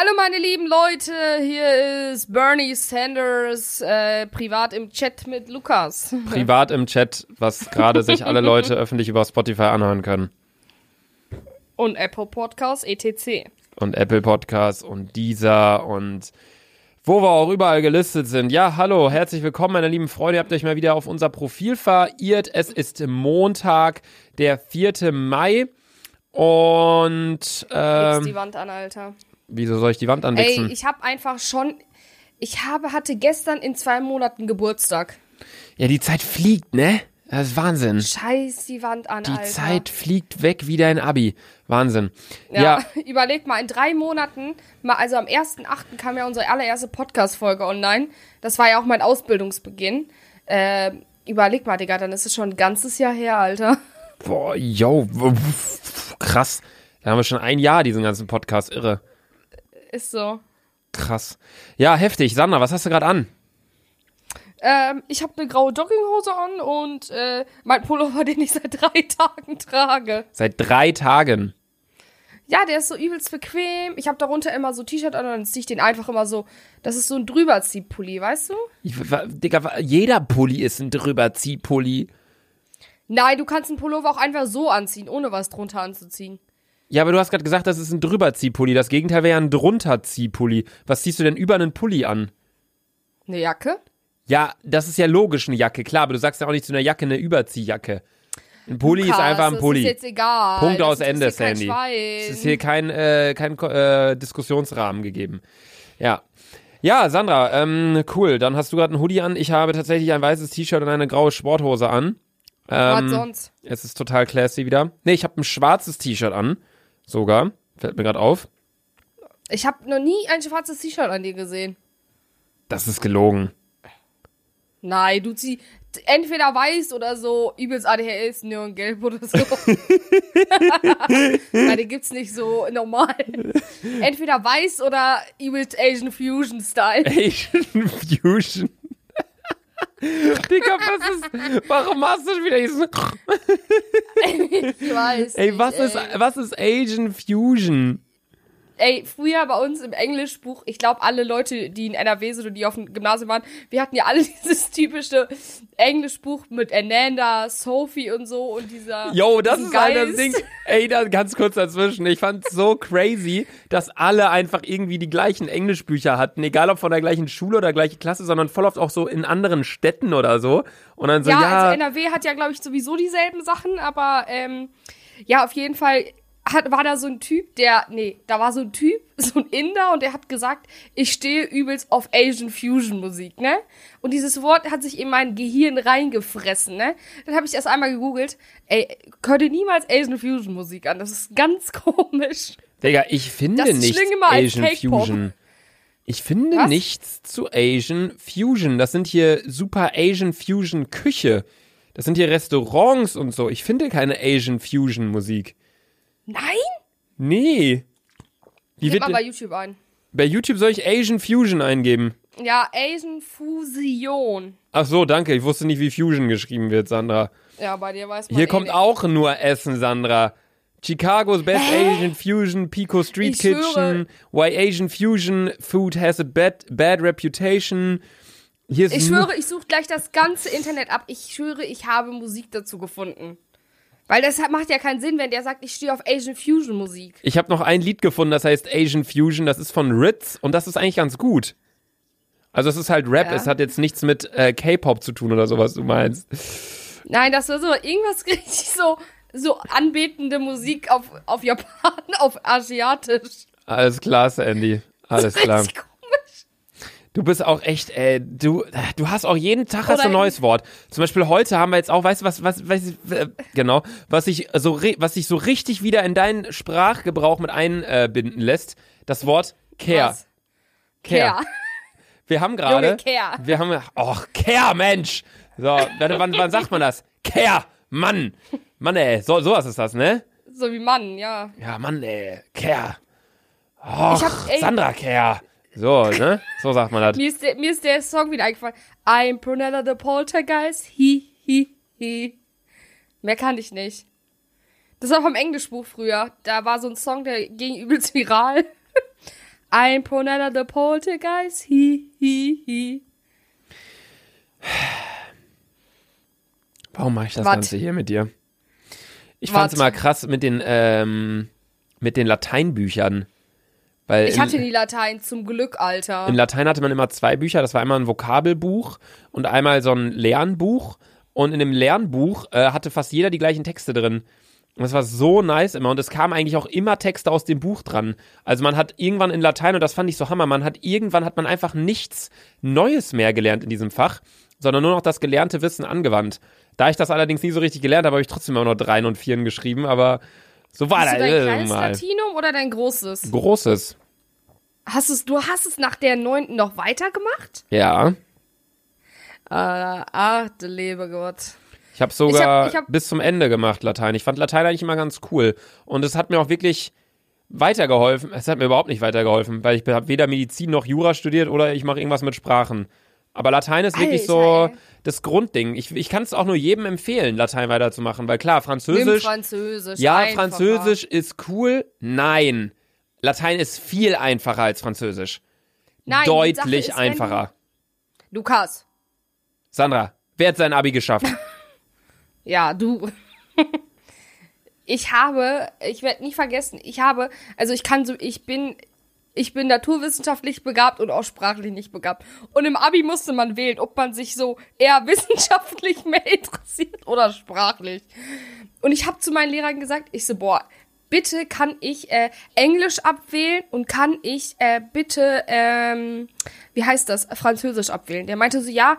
Hallo meine lieben Leute, hier ist Bernie Sanders, äh, privat im Chat mit Lukas. Privat im Chat, was gerade sich alle Leute öffentlich über Spotify anhören können. Und Apple Podcasts, etc. Und Apple Podcasts und dieser und wo wir auch überall gelistet sind. Ja, hallo, herzlich willkommen, meine lieben Freunde. Ihr habt euch mal wieder auf unser Profil verirrt. Es ist Montag, der 4. Mai. Und ähm, die Wand an, Alter. Wieso soll ich die Wand anwichsen? Ey, ich habe einfach schon. Ich habe, hatte gestern in zwei Monaten Geburtstag. Ja, die Zeit fliegt, ne? Das ist Wahnsinn. Scheiß die Wand an, Die Alter. Zeit fliegt weg wie dein Abi. Wahnsinn. Ja, Ja, überleg mal, in drei Monaten, mal, also am 1.8. kam ja unsere allererste Podcast-Folge online. Das war ja auch mein Ausbildungsbeginn. Äh, überleg mal, Digga, dann ist es schon ein ganzes Jahr her, Alter. boah, yo, krass. Da haben wir schon ein Jahr diesen ganzen Podcast. Irre. Ist so. Krass. Ja, heftig. Sandra, was hast du gerade an? Ähm, ich habe eine graue Jogginghose an und äh, mein Pullover, den ich seit drei Tagen trage. Seit drei Tagen. Ja, der ist so übelst bequem. Ich habe darunter immer so T-Shirt an und dann ziehe ich den einfach immer so. Das ist so ein Drüberziehpulli, weißt du? Ich, Digga, jeder Pulli ist ein Drüberziehpulli. Nein, du kannst einen Pullover auch einfach so anziehen, ohne was drunter anzuziehen. Ja, aber du hast gerade gesagt, das ist ein Drüberziehpulli. Das Gegenteil wäre ja ein Drunterziehpulli. Was ziehst du denn über einen Pulli an? Eine Jacke? Ja, das ist ja logisch eine Jacke, klar, aber du sagst ja auch nicht zu einer Jacke eine Überziehjacke. Ein Pulli ist Krass, einfach ein Das Pulli. ist jetzt egal. Punkt Das aus Ende, Sandy. Schwein. Es ist hier kein, äh, kein äh, Diskussionsrahmen gegeben. Ja. Ja, Sandra, ähm, cool. Dann hast du gerade einen Hoodie an. Ich habe tatsächlich ein weißes T-Shirt und eine graue Sporthose an. Was Ähm, sonst? es ist total classy wieder. Nee, ich habe ein schwarzes T-Shirt an. Sogar. Fällt mir gerade auf. Ich habe noch nie ein schwarzes T-Shirt an dir gesehen. Das ist gelogen. Nein, du ziehst entweder weiß oder so übelst ADHS, neongelb oder so. Nein, den gibt's nicht so normal. Entweder weiß oder übelst Asian Fusion Style. Asian Fusion. Digga, was ist, warum hast du wieder diesen, Ich weiß. ey, nicht, was ist, ey. was ist Asian Fusion? Ey, früher bei uns im Englischbuch, ich glaube, alle Leute, die in NRW sind und die auf dem Gymnasium waren, wir hatten ja alle dieses typische Englischbuch mit Ananda, Sophie und so und dieser. Yo, das ist halt das Geist. Ding. Ey, da ganz kurz dazwischen. Ich fand's so crazy, dass alle einfach irgendwie die gleichen Englischbücher hatten, egal ob von der gleichen Schule oder gleiche Klasse, sondern voll oft auch so in anderen Städten oder so. Und dann so, Ja, ja, also NRW hat ja, glaube ich, sowieso dieselben Sachen, aber ähm, ja, auf jeden Fall hat, war da so ein Typ, der, nee, da war so ein Typ, so ein Inder und der hat gesagt, ich stehe übelst auf Asian Fusion Musik, ne? Und dieses Wort hat sich in mein Gehirn reingefressen, ne? Dann habe ich erst einmal gegoogelt, ey, hör dir niemals Asian Fusion Musik an, das ist ganz komisch. Digga, ich finde nichts Asian. Fusion. Ich finde Was? nichts zu Asian Fusion. Das sind hier super Asian Fusion Küche. Das sind hier Restaurants und so. Ich finde keine Asian Fusion Musik. Nein? Nee. Wie Gib mal bei YouTube ein. bei YouTube soll ich Asian Fusion eingeben? Ja, Asian Fusion. Ach so, danke. Ich wusste nicht, wie Fusion geschrieben wird, Sandra. Ja, bei dir weiß man Hier eh kommt nicht. auch nur Essen, Sandra. Chicago's Best Asian Fusion, Pico Street Ich schwöre. Kitchen, Why Asian Fusion Food has a bad, bad reputation. Hier ist Ich schwöre, ich suche gleich das ganze Internet ab. Ich schwöre, ich habe Musik dazu gefunden. Weil das macht ja keinen Sinn, wenn der sagt, ich stehe auf Asian Fusion Musik. Ich habe noch ein Lied gefunden, das heißt Asian Fusion. Das ist von Ritz und das ist eigentlich ganz gut. Also es ist halt Rap, Ja. es hat jetzt nichts mit äh, K-Pop zu tun oder so, was du meinst. Nein, das war so irgendwas richtig so, so anbetende Musik auf, auf Japan, auf Asiatisch. Alles klar, Sandy. Alles klar. Komisch. Du bist auch echt, äh, du, du hast auch jeden Tag hast du ein neues Wort. Zum Beispiel heute haben wir jetzt auch, weißt du was, was, was äh, genau, was sich so, was sich so richtig wieder in deinen Sprachgebrauch mit einbinden lässt, das Wort Care. Was? Care. Care. Wir haben gerade, wir haben, och, Care, Mensch. So, wann, wann sagt man das? Care, Mann. Mann, ey, so, sowas ist das, ne? So wie Mann, ja. Ja, Mann, ey, Care. Och, ey- Sandra Care. So, ne? So sagt man das. Mir ist, der, mir ist der Song wieder eingefallen. I'm Prunella the Poltergeist. Hi, hi, hi. Mehr kann ich nicht. Das war vom Englischbuch früher. Da war so ein Song, der ging übelst viral. Ein Ponella the Poltergeist, hi, hi, hi. Warum mache ich das Wat? Ganze hier mit dir? Ich Wat? fand's immer krass mit den, ähm, mit den Lateinbüchern. Weil Ich in, hatte nie Latein, zum Glück, Alter. in Latein hatte man immer zwei Bücher. Das war einmal ein Vokabelbuch und einmal so ein Lernbuch. Und in dem Lernbuch äh, hatte fast jeder die gleichen Texte drin. Und das war so nice immer. Und es kamen eigentlich auch immer Texte aus dem Buch dran. Also man hat irgendwann in Latein, und das fand ich so hammer, man hat irgendwann hat man einfach nichts Neues mehr gelernt in diesem Fach, sondern nur noch das gelernte Wissen angewandt. Da ich das allerdings nie so richtig gelernt habe, habe ich trotzdem immer nur Dreien und Vieren geschrieben, aber so war Hast du das dein kleines mal. Latinum oder dein großes? Großes. Hast du's, du hast es nach der neunten noch weitergemacht? Ja. Äh, ach, du liebe Gott. Ich habe sogar ich hab- bis zum Ende gemacht Latein. Ich fand Latein eigentlich immer ganz cool. Und es hat mir auch wirklich weitergeholfen. Es hat mir überhaupt nicht weitergeholfen, weil ich habe weder Medizin noch Jura studiert oder ich mache irgendwas mit Sprachen. Aber Latein ist wirklich Alter, so ey. Das Grundding. Ich, ich kann es auch nur jedem empfehlen, Latein weiterzumachen, weil klar, Nimm Französisch. Französisch. Ja, einfacher. Französisch ist cool. Nein. Latein ist viel einfacher als Französisch. Nein, Deutlich ist, wenn du- einfacher. Lukas. Sandra, wer hat sein Abi geschafft? Ja, du. ich habe, ich werde nie vergessen, ich habe, also ich kann so, ich bin, ich bin naturwissenschaftlich begabt und auch sprachlich nicht begabt. Und im Abi musste man wählen, ob man sich so eher wissenschaftlich mehr interessiert oder sprachlich. Und ich habe zu meinen Lehrern gesagt, ich so, boah, bitte kann ich äh, Englisch abwählen und kann ich äh, bitte, ähm, wie heißt das, Französisch abwählen. Der meinte so, ja,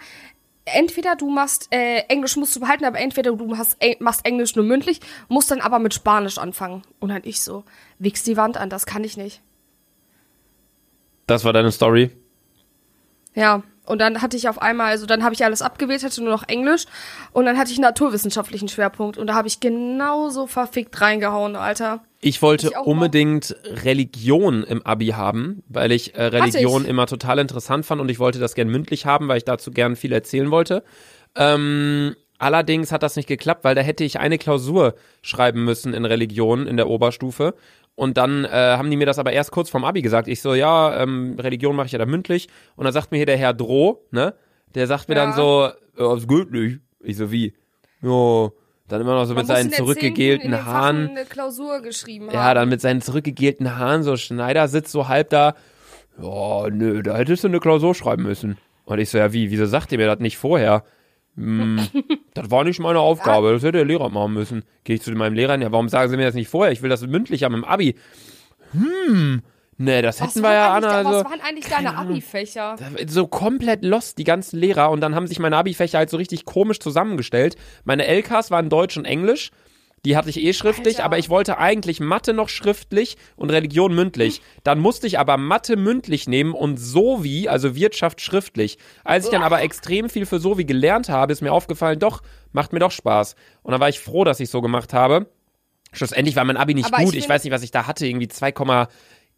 entweder du machst äh, Englisch musst du behalten, aber entweder du hast, äh, machst Englisch nur mündlich, musst dann aber mit Spanisch anfangen. Und dann ich so, wichs die Wand an, das kann ich nicht. Das war deine Story. Ja, und dann hatte ich auf einmal, also dann habe ich alles abgewählt, hatte nur noch Englisch und dann hatte ich einen naturwissenschaftlichen Schwerpunkt und da habe ich genauso verfickt reingehauen, Alter. Ich wollte Ich unbedingt Religion im Abi haben, weil ich äh, Religion ich. immer total interessant fand und ich wollte das gern mündlich haben, weil ich dazu gern viel erzählen wollte. Ähm, allerdings hat das nicht geklappt, weil da hätte ich eine Klausur schreiben müssen in Religion in der Oberstufe. Und dann äh, haben die mir das aber erst kurz vorm Abi gesagt. Ich so, ja, ähm, Religion mache ich ja da mündlich. Und dann sagt mir hier der Herr Droh, ne? Der sagt mir Ja. dann so, ja, ist gut nicht. Ich so, wie? Ja, dann immer noch so Man mit seinen zurückgegelten Haaren. Eine Klausur geschrieben Ja, haben. dann mit seinen zurückgegelten Haaren, so Schneider sitzt so halb da. Ja, nö, da hättest du eine Klausur schreiben müssen. Und ich so, ja, wie, wieso sagt ihr mir das nicht vorher? Hm, das war nicht meine Aufgabe, das hätte der Lehrer machen müssen. Gehe ich zu meinem Lehrer, ja, warum sagen sie mir das nicht vorher? Ich will das mündlich haben im Abi. Hm, nee, das was hätten wir ja, Anna, also, was waren eigentlich deine Abi-Fächer? so komplett lost, die ganzen Lehrer. Und dann haben sich meine Abi-Fächer halt so richtig komisch zusammengestellt. Meine LKs waren Deutsch und Englisch. Die hatte ich eh schriftlich, Alter. aber ich wollte eigentlich Mathe noch schriftlich und Religion mündlich. Dann musste ich aber Mathe mündlich nehmen und Sovi, also Wirtschaft schriftlich. Als ich dann aber extrem viel für Sovi gelernt habe, ist mir aufgefallen, doch, macht mir doch Spaß. Und dann war ich froh, dass ich so gemacht habe. Schlussendlich war mein Abi nicht Aber ich gut. Ich, find- weiß nicht, was ich da hatte. Irgendwie 2,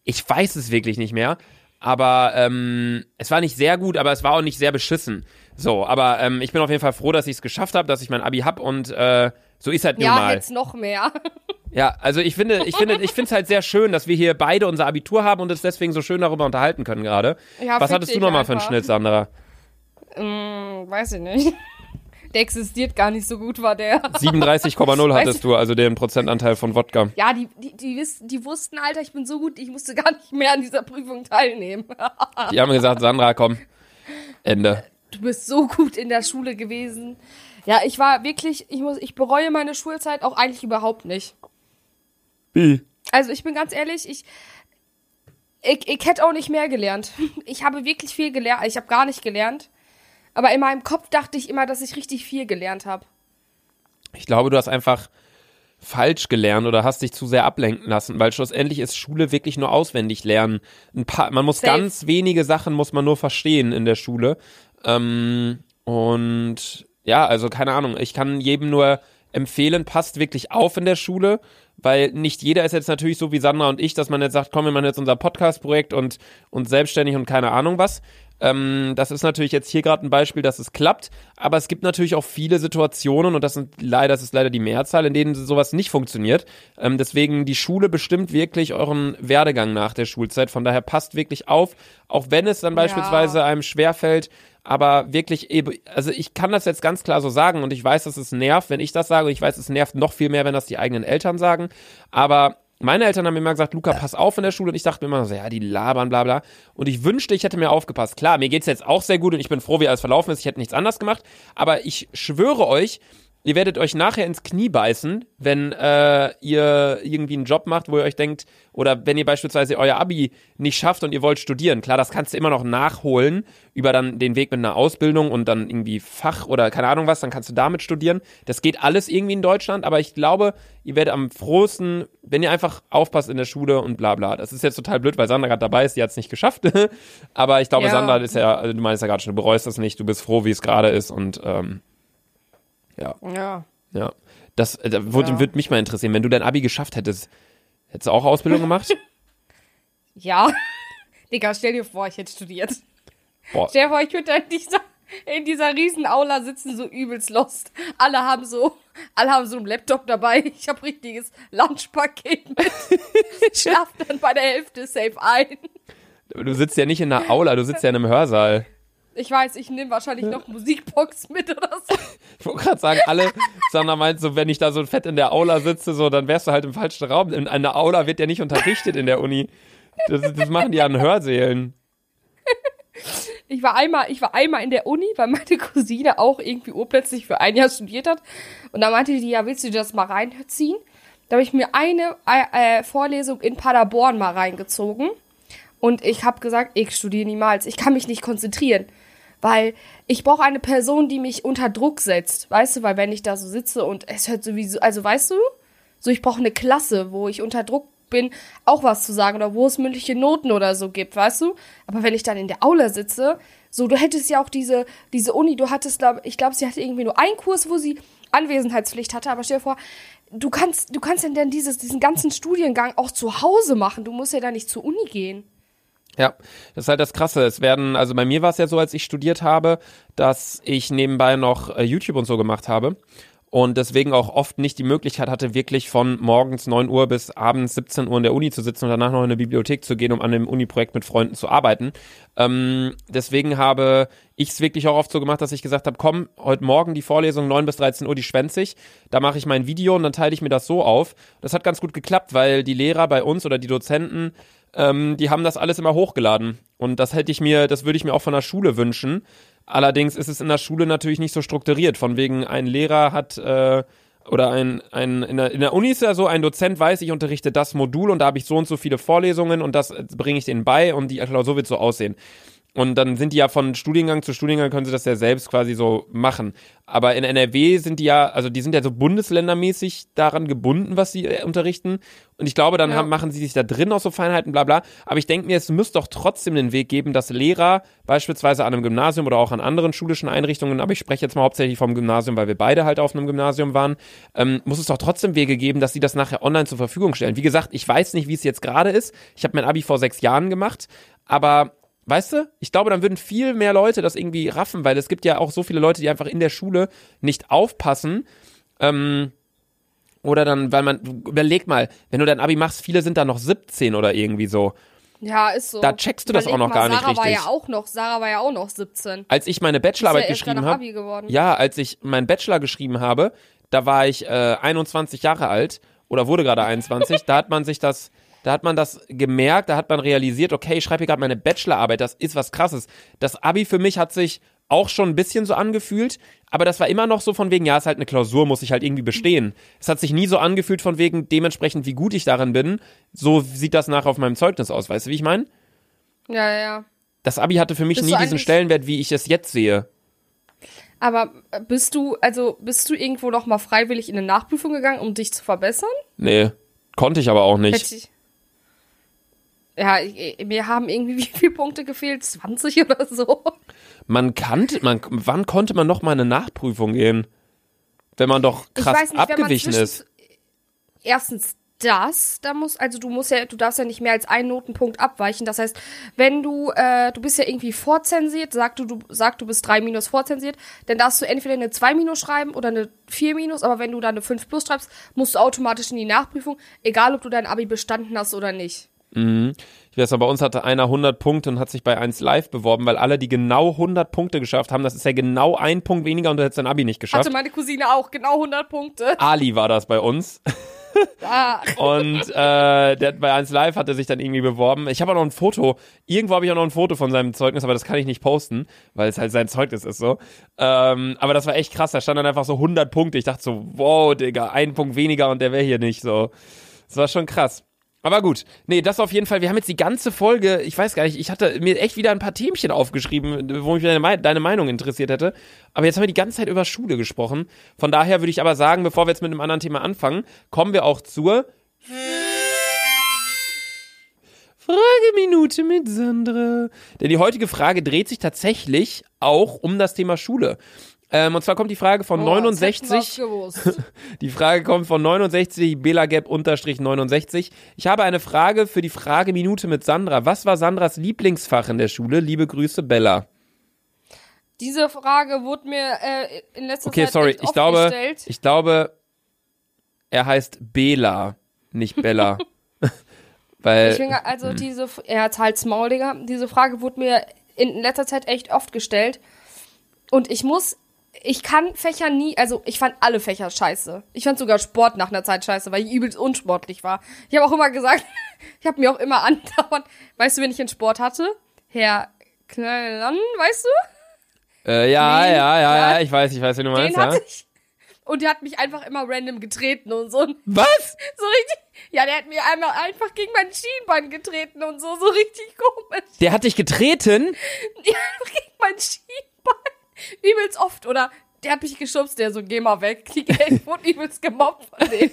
ich weiß es wirklich nicht mehr. Aber ähm, es war nicht sehr gut, aber es war auch nicht sehr beschissen. So, aber ähm, ich bin auf jeden Fall froh, dass ich es geschafft habe, dass ich mein Abi hab und äh, so ist halt nun Ja, jetzt noch mehr. Ja, also ich finde, ich finde, ich finde es halt sehr schön, dass wir hier beide unser Abitur haben und es deswegen so schön darüber unterhalten können gerade. Ja, Was hattest du nochmal für einen. Schnitt, Sandra? Hm, weiß ich nicht. Der existiert gar nicht so gut, war der. 37,0 hattest du, also den Prozentanteil von Wodka. Ja, die, die, die, die wussten, Alter, ich bin so gut, ich musste gar nicht mehr an dieser Prüfung teilnehmen. Die haben gesagt, Sandra, komm, Ende. Du bist so gut in der Schule gewesen. Ja, ich war wirklich, ich muss, ich bereue meine Schulzeit auch eigentlich überhaupt nicht. Wie? Also ich bin ganz ehrlich, ich, ich, ich hätte auch nicht mehr gelernt. Ich habe wirklich viel gelernt. Ich habe gar nicht gelernt. Aber in meinem Kopf dachte ich immer, dass ich richtig viel gelernt habe. Ich glaube, du hast einfach falsch gelernt oder hast dich zu sehr ablenken lassen, weil schlussendlich ist Schule wirklich nur auswendig lernen. Ein paar, man muss Safe. ganz wenige Sachen muss man nur verstehen in der Schule. Ähm, und ja, also keine Ahnung, ich kann jedem nur empfehlen, passt wirklich auf in der Schule, weil nicht jeder ist jetzt natürlich so wie Sandra und ich, dass man jetzt sagt, komm, wir machen jetzt unser Podcast-Projekt und, und selbstständig und keine Ahnung was. Ähm, das ist natürlich jetzt hier gerade ein Beispiel, dass es klappt, aber es gibt natürlich auch viele Situationen und das sind leider, das ist leider die Mehrzahl, in denen sowas nicht funktioniert. Ähm, deswegen die Schule bestimmt wirklich euren Werdegang nach der Schulzeit. Von daher passt wirklich auf, auch wenn es dann beispielsweise Ja. einem schwerfällt, aber wirklich, eben- also ich kann das jetzt ganz klar so sagen und ich weiß, dass es nervt, wenn ich das sage und ich weiß, es nervt noch viel mehr, wenn das die eigenen Eltern sagen, aber meine Eltern haben mir immer gesagt, Luca, pass auf in der Schule. Und ich dachte mir immer so, ja, die labern, bla bla. Und ich wünschte, ich hätte mir aufgepasst. Klar, mir geht's jetzt auch sehr gut und ich bin froh, wie alles verlaufen ist, ich hätte nichts anders gemacht, aber ich schwöre euch, Ihr werdet euch nachher ins Knie beißen, wenn äh, ihr irgendwie einen Job macht, wo ihr euch denkt, oder wenn ihr beispielsweise euer Abi nicht schafft und ihr wollt studieren. Klar, das kannst du immer noch nachholen über dann den Weg mit einer Ausbildung und dann irgendwie Fach oder keine Ahnung was, dann kannst du damit studieren. Das geht alles irgendwie in Deutschland, aber ich glaube, ihr werdet am frohsten, wenn ihr einfach aufpasst in der Schule und bla bla. Das ist jetzt total blöd, weil Sandra gerade dabei ist, die hat es nicht geschafft. aber ich glaube, Ja. Sandra ist ja, du meinst ja gerade schon, du bereust das nicht, du bist froh, wie es gerade ist und ähm, ja. Ja. Ja. Das äh, da würde Ja. würd mich mal interessieren, wenn du dein Abi geschafft hättest, hättest du auch Ausbildung gemacht? Ja. Digga, stell dir vor, ich hätte studiert. Boah. Stell dir vor, ich würde in dieser, in dieser riesen Aula sitzen, so übelst lost. Alle haben so, alle haben so einen Laptop dabei. Ich habe richtiges Lunchpaket mit. Schlaf dann bei der Hälfte safe ein. Du sitzt ja nicht in einer Aula, du sitzt ja in einem Hörsaal. Ich weiß, ich nehme wahrscheinlich noch Musikbox mit oder so. Ich wollte gerade sagen, alle, Sandra meint so, wenn ich da so fett in der Aula sitze, so, dann wärst du halt im falschen Raum. In einer Aula wird ja nicht unterrichtet in der Uni. Das, das machen die an Hörsälen. Ich war einmal, ich war einmal in der Uni, weil meine Cousine auch irgendwie urplötzlich für ein Jahr studiert hat. Und da meinte die, ja, willst du dir das mal reinziehen? Da habe ich mir eine äh, äh, Vorlesung in Paderborn mal reingezogen. Und ich habe gesagt, ich studiere niemals. Ich kann mich nicht konzentrieren. Weil ich brauche eine Person, die mich unter Druck setzt. Weißt du, weil wenn ich da so sitze und es hört sowieso, also weißt du, so ich brauche eine Klasse, wo ich unter Druck bin, auch was zu sagen oder wo es mündliche Noten oder so gibt, weißt du? Aber wenn ich dann in der Aula sitze, so du hättest ja auch diese diese Uni, du hattest glaub, ich glaube, sie hatte irgendwie nur einen Kurs, wo sie Anwesenheitspflicht hatte, aber stell dir vor, du kannst du kannst denn dann dieses diesen ganzen Studiengang auch zu Hause machen, du musst ja da nicht zur Uni gehen. Ja, das ist halt das Krasse. Es werden, also bei mir war es ja so, als ich studiert habe, dass ich nebenbei noch äh, YouTube und so gemacht habe und deswegen auch oft nicht die Möglichkeit hatte, wirklich von morgens 9 Uhr bis abends 17 Uhr in der Uni zu sitzen und danach noch in eine Bibliothek zu gehen, um an dem Uni-Projekt mit Freunden zu arbeiten. Ähm, deswegen habe ich es wirklich auch oft so gemacht, dass ich gesagt habe, komm, heute Morgen die Vorlesung 9 bis 13 Uhr, die schwänze ich. Da mache ich mein Video und dann teile ich mir das so auf. Das hat ganz gut geklappt, weil die Lehrer bei uns oder die Dozenten ähm, die haben das alles immer hochgeladen. Und das hätte ich mir, das würde ich mir auch von der Schule wünschen. Allerdings ist es in der Schule natürlich nicht so strukturiert. Von wegen, ein Lehrer hat äh, oder ein, ein in, der, in der Uni ist ja so, ein Dozent weiß, ich unterrichte das Modul und da habe ich so und so viele Vorlesungen und das bringe ich denen bei und die Klausur wird so aussehen. Und dann sind die ja von Studiengang zu Studiengang, können sie das ja selbst quasi so machen. Aber in NRW sind die ja, also die sind ja so bundesländermäßig daran gebunden, was sie äh, unterrichten. Und ich glaube, dann Ja. haben, machen sie sich da drin auch so Feinheiten, bla bla. Aber ich denke mir, es müsste doch trotzdem den Weg geben, dass Lehrer beispielsweise an einem Gymnasium oder auch an anderen schulischen Einrichtungen, aber ich spreche jetzt mal hauptsächlich vom Gymnasium, weil wir beide halt auf einem Gymnasium waren, ähm, muss es doch trotzdem Wege geben, dass sie das nachher online zur Verfügung stellen. Wie gesagt, ich weiß nicht, wie es jetzt gerade ist. Ich habe mein Abi vor sechs Jahren gemacht, aber Weißt du, ich glaube, dann würden viel mehr Leute das irgendwie raffen, weil es gibt ja auch so viele Leute, die einfach in der Schule nicht aufpassen. Ähm, oder dann, weil man, überleg mal, wenn du dein Abi machst, viele sind da noch 17 oder irgendwie so. Ja, ist so. Da checkst du das Überleg auch noch mal, gar nicht Sarah war richtig. ja auch noch, Sarah war ja auch noch 17. Als ich meine ja Bachelorarbeit erst geschrieben habe, ja, als ich meinen Bachelor geschrieben habe, da war ich äh, 21 Jahre alt oder wurde gerade 21. da hat man sich das, da hat man das gemerkt, da hat man realisiert, okay, ich schreibe hier gerade meine Bachelorarbeit, das ist was Krasses. Das Abi für mich hat sich auch schon ein bisschen so angefühlt, aber das war immer noch so von wegen, ja, ist halt eine Klausur, muss ich halt irgendwie bestehen. Es hat sich nie so angefühlt von wegen, dementsprechend, wie gut ich darin bin, so sieht das nachher auf meinem Zeugnis aus, weißt du, wie ich meine? Ja, ja, ja. Das Abi hatte für mich Bist nie diesen Stellenwert, wie ich es jetzt sehe. Aber bist du, also bist du irgendwo noch mal freiwillig in eine Nachprüfung gegangen, um dich zu verbessern? Nee, konnte ich aber auch nicht. Hätte ich. Ja, mir haben irgendwie wie viele Punkte gefehlt? 20 oder so? Man kannte, man, wann konnte man noch mal eine Nachprüfung gehen? Wenn man doch krass nicht, abgewichen ist. Erstens das, da muss, also du musst ja, du darfst ja nicht mehr als einen Notenpunkt abweichen. Das heißt, wenn du, äh, du bist ja irgendwie vorzensiert, sag du, du sag du bist 3 minus vorzensiert, dann darfst du entweder eine 2 minus schreiben oder eine 4 minus, aber wenn du dann eine 5 plus schreibst, musst du automatisch in die Nachprüfung, egal ob du dein Abi bestanden hast oder nicht. Mhm. Ich weiß, aber bei uns hatte einer 100 Punkte und hat sich bei 1 Live beworben, weil alle, die genau 100 Punkte geschafft haben, das ist ja genau ein Punkt weniger und du hättest dein Abi nicht geschafft. Hatte meine Cousine auch, genau 100 Punkte. Ali war das bei uns. Ah. Und äh, der bei 1 Live hat er sich dann irgendwie beworben. Ich habe auch noch ein Foto. Irgendwo habe ich auch noch ein Foto von seinem Zeugnis, aber das kann ich nicht posten, weil es halt sein Zeugnis ist so. Ähm, aber das war echt krass. Da stand dann einfach so 100 Punkte. Ich dachte so, wow, Digga, ein Punkt weniger und der wäre hier nicht so. Das war schon krass. Aber gut, nee, das auf jeden Fall. Wir haben jetzt die ganze Folge, ich weiß gar nicht, ich hatte mir echt wieder ein paar Themchen aufgeschrieben, wo mich deine, deine Meinung interessiert hätte. Aber jetzt haben wir die ganze Zeit über Schule gesprochen. Von daher würde ich aber sagen, bevor wir jetzt mit einem anderen Thema anfangen, kommen wir auch zur Frageminute mit Sandra. Denn die heutige Frage dreht sich tatsächlich auch um das Thema Schule. Ähm, und zwar kommt die Frage von Oh, das hätten wir 69. gewusst. Die Frage kommt von 69 belagap 69. Ich habe eine Frage für die Frageminute mit Sandra. Was war Sandras Lieblingsfach in der Schule? Liebe Grüße, Bella. Diese Frage wurde mir äh, in letzter Okay, Zeit sorry. Ich glaube, gestellt. ich glaube, er heißt Bela, nicht Bella. Weil, Ich bin, also diese, er hat halt Maul, Digga. Diese Frage wurde mir in letzter Zeit echt oft gestellt. Und ich muss, ich kann Fächer nie, also ich fand alle Fächer scheiße. Ich fand sogar Sport nach einer Zeit scheiße, weil ich übelst unsportlich war. Ich habe auch immer gesagt, ich habe mir auch immer andauernd, weißt du, wenn ich einen Sport hatte? Herr Knallan, weißt du? äh, ja, ja, ja, ja, ja, ich weiß, ich weiß, wie du meinst, Den ja. hatte ich. Und der hat mich einfach immer random getreten und so. Was? So richtig. Ja, der hat mir einmal einfach gegen mein Schienbein getreten und so, so richtig komisch. Der hat dich getreten? Ja, gegen mein Schienbein. Übelst oft. Oder der hat mich geschubst, der so, geh mal weg. Die wurde übelst gemobbt von dem.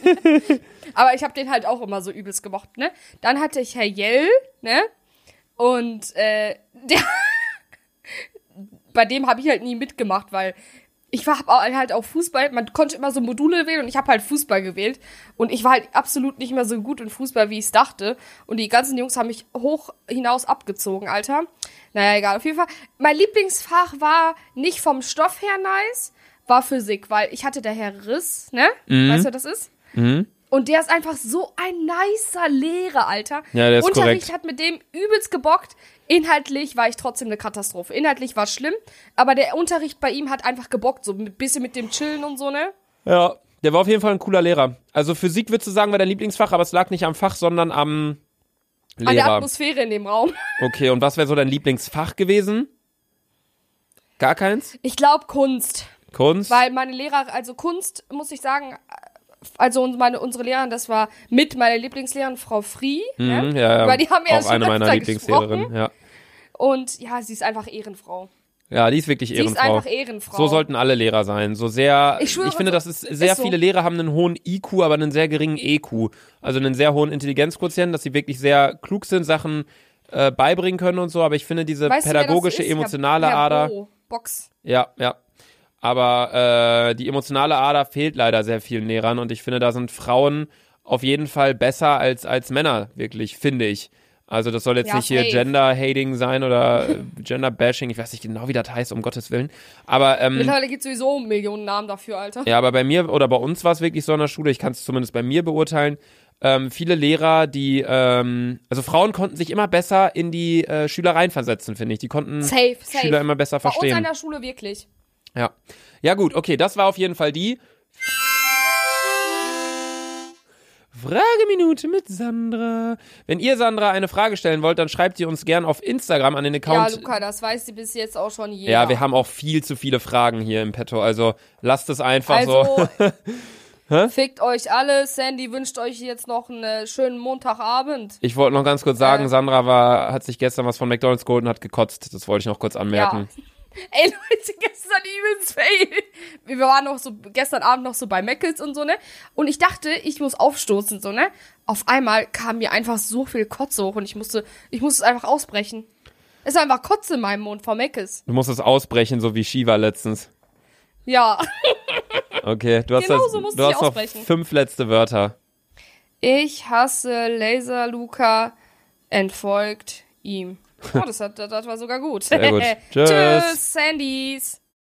Aber ich habe den halt auch immer so übelst gemobbt, ne? Dann hatte ich Herr Jell, ne? Und äh, der bei dem habe ich halt nie mitgemacht, weil ich war halt auch Fußball, man konnte immer so Module wählen und ich habe halt Fußball gewählt und ich war halt absolut nicht mehr so gut in Fußball, wie ich es dachte und die ganzen Jungs haben mich hoch hinaus abgezogen, Alter. Naja, egal, auf jeden Fall. Mein Lieblingsfach war nicht vom Stoff her nice, war Physik, weil ich hatte der Herr Riss, ne? Weißt du, wer das ist? Mhm. Und der ist einfach so ein nicer Lehrer, Alter. Ja, der ist Unterricht korrekt. hat mit dem übelst gebockt. Inhaltlich war ich trotzdem eine Katastrophe. Inhaltlich war schlimm, aber der Unterricht bei ihm hat einfach gebockt, so ein bisschen mit dem Chillen und so, ne? Ja, der war auf jeden Fall ein cooler Lehrer. Also Physik würdest du sagen, war dein Lieblingsfach, aber es lag nicht am Fach, sondern am An der Lehrer. Atmosphäre in dem Raum. Okay, und was wäre so dein Lieblingsfach gewesen? Gar keins? Ich glaube Kunst, Kunst? weil meine Lehrer, also Kunst, muss ich sagen, also meine, unsere Lehrerin, das war mit meiner Lieblingslehrerin, Frau Frie, Mhm, ne? ja, ja. Weil die haben ja auch eine meiner Lieblingslehrerinnen. Ja. Und ja, sie ist einfach Ehrenfrau. ja, die ist wirklich Sie ist Ehrenfrau. einfach Ehrenfrau. So sollten alle Lehrer sein. So sehr. Ich schwöre, finde, so- das ist sehr ist so. viele Lehrer haben einen hohen IQ, aber einen sehr geringen EQ. Also einen sehr hohen Intelligenzquotienten, dass sie wirklich sehr klug sind, Sachen äh, beibringen können und so. Aber ich finde diese Weißt du, pädagogische, ist? emotionale Herr, Herr Ader. Bo, Box. Ja, ja. Aber äh, die emotionale Ader fehlt leider sehr vielen Lehrern und ich finde, da sind Frauen auf jeden Fall besser als, als Männer, wirklich, finde ich. Also das soll jetzt Ja, nicht hier. Gender-Hating sein oder äh, Gender-Bashing, ich weiß nicht genau, wie das heißt, um Gottes Willen. Aber ähm, Mittlerweile gibt sowieso Millionen Namen dafür, Alter. ja, aber bei mir oder bei uns war es wirklich so in der Schule, ich kann es zumindest bei mir beurteilen, ähm, viele Lehrer, die, ähm, also Frauen konnten sich immer besser in die äh, Schüler reinversetzen, finde ich. Die konnten Safe, safe. Schüler immer besser Bei uns verstehen. an der Schule wirklich. Ja. Ja, gut, okay, das war auf jeden Fall die Frageminute mit Sandra. Wenn ihr Sandra eine Frage stellen wollt, dann schreibt ihr uns gern auf Instagram an den Ja, Account. Luca, das weiß sie bis jetzt auch schon jeder. Ja, wir haben auch viel zu viele Fragen hier im Petto, also lasst es einfach so. Also, fickt euch alle. Sandy wünscht euch jetzt noch einen schönen Montagabend. Ich wollte noch ganz kurz sagen, Äh. Sandra war, hat sich gestern was von McDonalds geholt und hat gekotzt. Das wollte ich noch kurz anmerken. Ja. Ey, Leute, gestern übelst fail. Wir waren noch so, gestern Abend noch so bei Meckles und so, ne? Und ich dachte, ich muss aufstoßen, so, ne? Auf einmal kam mir einfach so viel Kotze hoch und ich musste, ich musste es einfach ausbrechen. Es ist einfach Kotze in meinem Mund von Meckles. Du musst es ausbrechen, so wie Shiva letztens. Ja. Okay, du hast, Genau das, so du hast noch fünf letzte Wörter. Ich hasse Laser Luca, entfolgt ihm. Oh, das, hat, das war sogar gut. Sehr gut. Tschüss, Sandys.